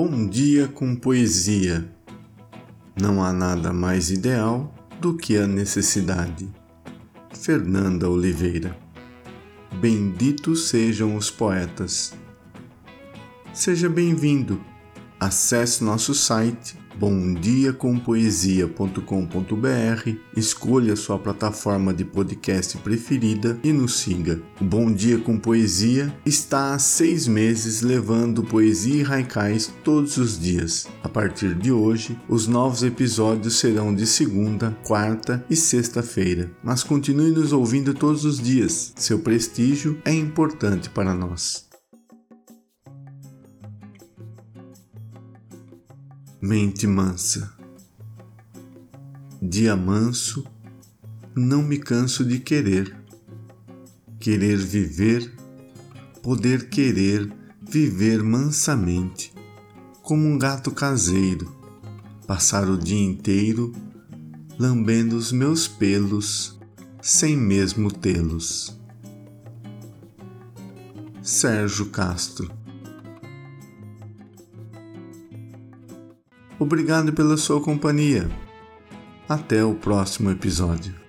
Bom dia com poesia. Não há nada mais ideal do que a necessidade. Fernanda Oliveira. Benditos sejam os poetas. Seja bem-vindo. Acesse nosso site bomdiacompoesia.com.br, escolha sua plataforma de podcast preferida e nos siga. O Bom Dia com Poesia está há seis meses levando poesia e haikais todos os dias. A partir de hoje, os novos episódios serão de segunda, quarta e sexta-feira, mas continue nos ouvindo todos os dias. Seu prestígio é importante para nós. Mente mansa. Dia manso, não me canso de querer. Querer viver, poder querer viver mansamente, como um gato caseiro, passar o dia inteiro lambendo os meus pelos, sem mesmo tê-los. Sérgio Castro Obrigado pela sua companhia. Até o próximo episódio.